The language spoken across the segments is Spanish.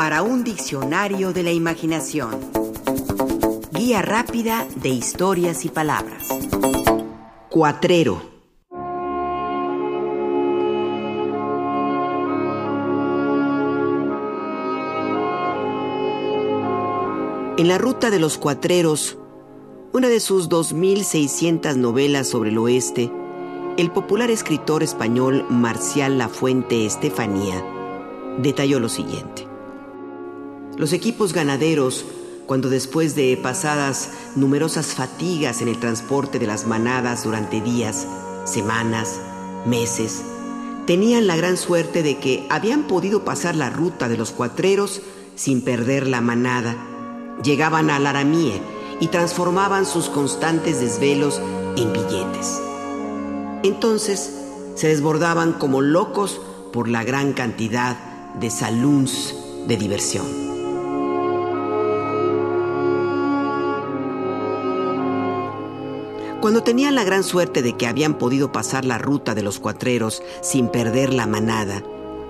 para un diccionario de la imaginación. Guía rápida de historias y palabras. Cuatrero. En la ruta de los cuatreros, una de sus 2.600 novelas sobre el oeste, el popular escritor español Marcial Lafuente Estefanía detalló lo siguiente. Los equipos ganaderos, cuando después de pasadas numerosas fatigas en el transporte de las manadas durante días, semanas, meses, tenían la gran suerte de que habían podido pasar la ruta de los cuatreros sin perder la manada. Llegaban al Aramie y transformaban sus constantes desvelos en billetes. Entonces se desbordaban como locos por la gran cantidad de saloons de diversión. Cuando tenían la gran suerte de que habían podido pasar la ruta de los cuatreros sin perder la manada,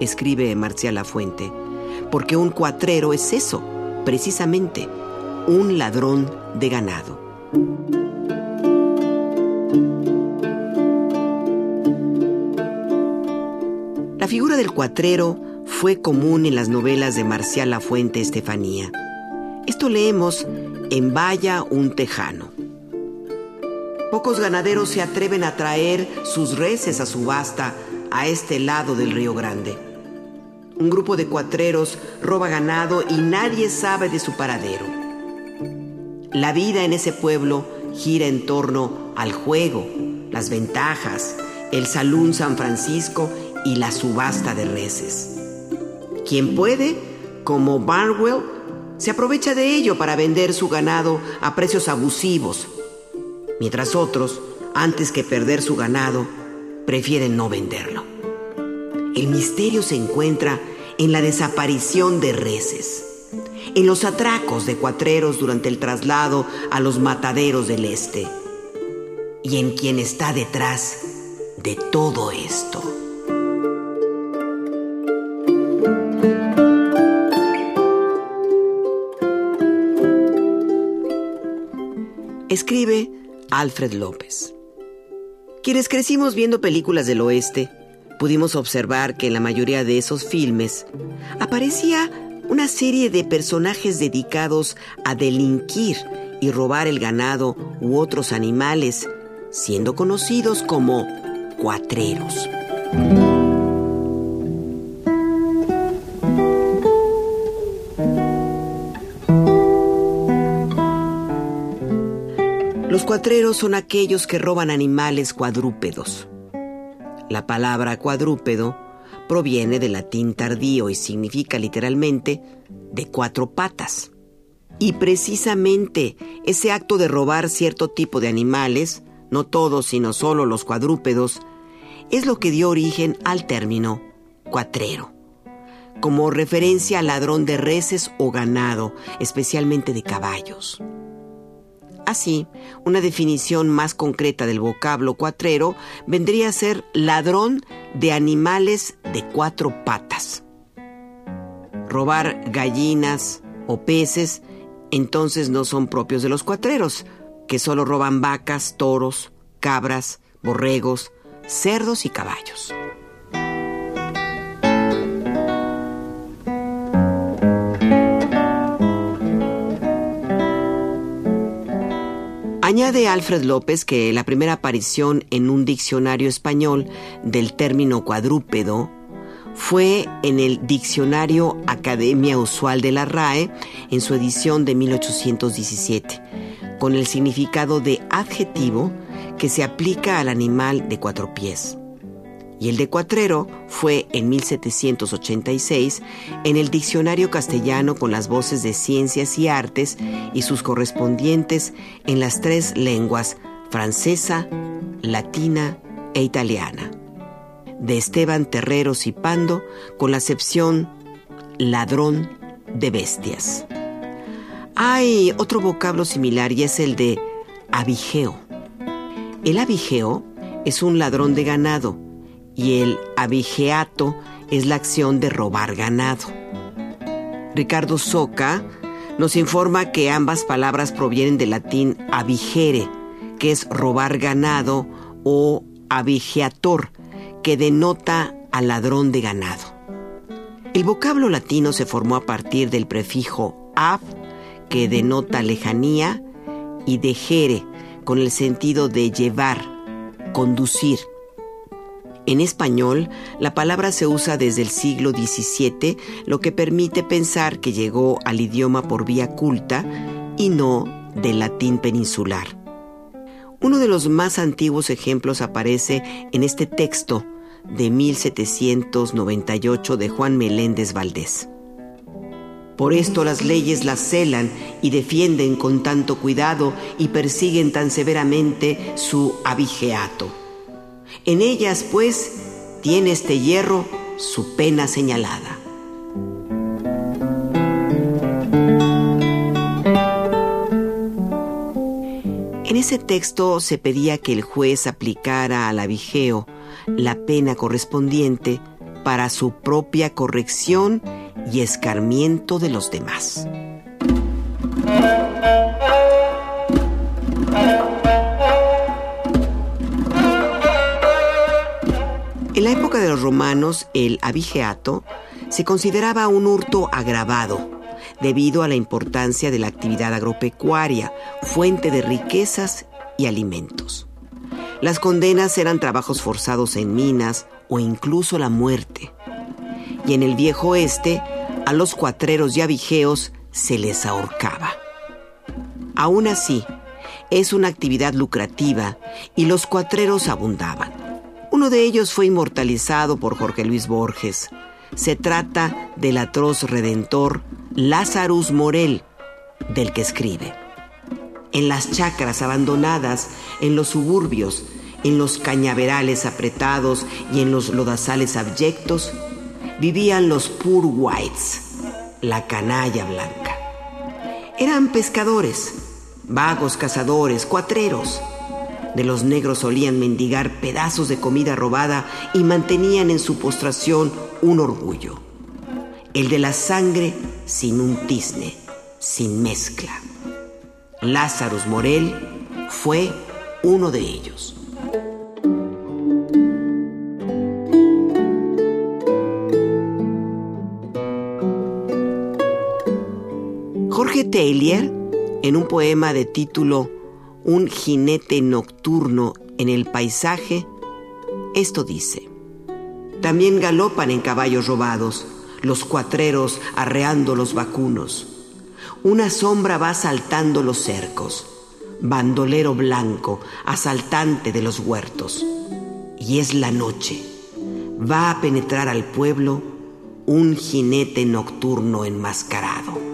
escribe Marcial Lafuente, porque un cuatrero es eso, precisamente, un ladrón de ganado. La figura del cuatrero fue común en las novelas de Marcial Lafuente Estefanía. Esto leemos en Vaya un Tejano. Pocos ganaderos se atreven a traer sus reses a subasta a este lado del Río Grande. Un grupo de cuatreros roba ganado y nadie sabe de su paradero. La vida en ese pueblo gira en torno al juego, las ventajas, el Salón San Francisco y la subasta de reses. Quien puede, como Barnwell, se aprovecha de ello para vender su ganado a precios abusivos, mientras otros, antes que perder su ganado, prefieren no venderlo. El misterio se encuentra en la desaparición de reses, en los atracos de cuatreros durante el traslado a los mataderos del este, y en quien está detrás de todo esto. Escribe Alfred López. Quienes crecimos viendo películas del oeste, pudimos observar que en la mayoría de esos filmes aparecía una serie de personajes dedicados a delinquir y robar el ganado u otros animales, siendo conocidos como cuatreros. Cuatreros son aquellos que roban animales cuadrúpedos. La palabra cuadrúpedo proviene del latín tardío y significa literalmente de cuatro patas. Y precisamente ese acto de robar cierto tipo de animales, no todos sino solo los cuadrúpedos, es lo que dio origen al término cuatrero, como referencia al ladrón de reses o ganado, especialmente de caballos. Así, una definición más concreta del vocablo cuatrero vendría a ser ladrón de animales de cuatro patas. Robar gallinas o peces entonces no son propios de los cuatreros, que solo roban vacas, toros, cabras, borregos, cerdos y caballos. Añade Alfred López que la primera aparición en un diccionario español del término cuadrúpedo fue en el Diccionario Academia Usual de la RAE en su edición de 1817, con el significado de adjetivo que se aplica al animal de cuatro pies y el de cuatrero fue en 1786 en el Diccionario Castellano con las voces de Ciencias y Artes y sus correspondientes en las tres lenguas francesa, latina e italiana. De Esteban Terreros y Pando con la acepción ladrón de bestias. Hay otro vocablo similar y es el de abigeo. El abigeo es un ladrón de ganado y el abigeato es la acción de robar ganado. Ricardo Soca nos informa que ambas palabras provienen del latín abigere, que es robar ganado, o abigeator, que denota al ladrón de ganado. El vocablo latino se formó a partir del prefijo ab, que denota lejanía, y dejere, con el sentido de llevar, conducir. En español, la palabra se usa desde el siglo XVII, lo que permite pensar que llegó al idioma por vía culta y no del latín peninsular. Uno de los más antiguos ejemplos aparece en este texto de 1798 de Juan Meléndez Valdés. Por esto las leyes las celan y defienden con tanto cuidado y persiguen tan severamente su abigeato. En ellas, pues, tiene este hierro su pena señalada. En ese texto se pedía que el juez aplicara al abigeo la pena correspondiente para su propia corrección y escarmiento de los demás. La época de los romanos, el abigeato se consideraba un hurto agravado debido a la importancia de la actividad agropecuaria, fuente de riquezas y alimentos. Las condenas eran trabajos forzados en minas o incluso la muerte. Y en el viejo oeste, a los cuatreros y abigeos se les ahorcaba. Aún así, es una actividad lucrativa y los cuatreros abundaban. Uno de ellos fue inmortalizado por Jorge Luis Borges. Se trata del atroz redentor Lazarus Morel, del que escribe. En las chacras abandonadas, en los suburbios, en los cañaverales apretados y en los lodazales abyectos, vivían los poor whites, la canalla blanca. Eran pescadores, vagos cazadores, cuatreros de los negros solían mendigar pedazos de comida robada y mantenían en su postración un orgullo, el de la sangre sin un tizne, sin mezcla. Lázaro Morel fue uno de ellos. Jorge Taylor, en un poema de título un jinete nocturno en el paisaje, esto dice, también galopan en caballos robados, los cuatreros arreando los vacunos. Una sombra va saltando los cercos, bandolero blanco, asaltante de los huertos. Y es la noche. Va a penetrar al pueblo un jinete nocturno enmascarado.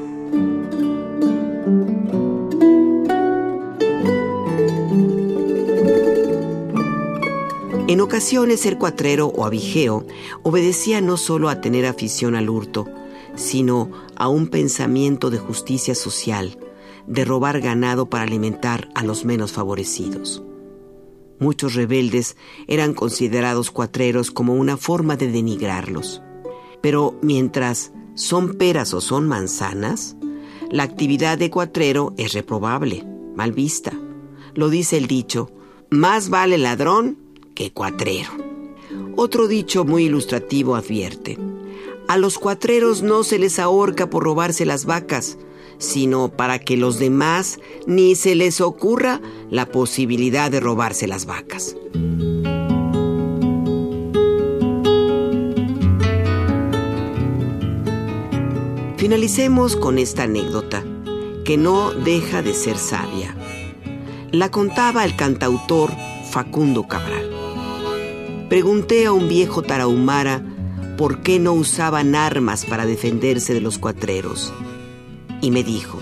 En ocasiones ser cuatrero o abigeo obedecía no solo a tener afición al hurto, sino a un pensamiento de justicia social, de robar ganado para alimentar a los menos favorecidos. Muchos rebeldes eran considerados cuatreros como una forma de denigrarlos. Pero mientras son peras o son manzanas, la actividad de cuatrero es reprobable, mal vista. Lo dice el dicho, más vale ladrón que cuatrero. Otro dicho muy ilustrativo advierte, a los cuatreros no se les ahorca por robarse las vacas, sino para que los demás ni se les ocurra la posibilidad de robarse las vacas. Finalicemos con esta anécdota, que no deja de ser sabia. La contaba el cantautor Facundo Cabral. Pregunté a un viejo tarahumara por qué no usaban armas para defenderse de los cuatreros. Y me dijo,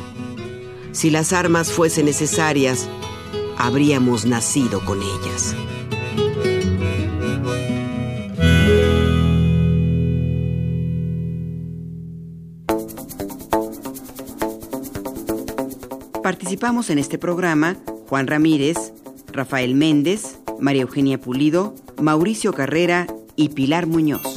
si las armas fuesen necesarias, habríamos nacido con ellas. Participamos en este programa Juan Ramírez, Rafael Méndez, María Eugenia Pulido, Mauricio Carrera y Pilar Muñoz.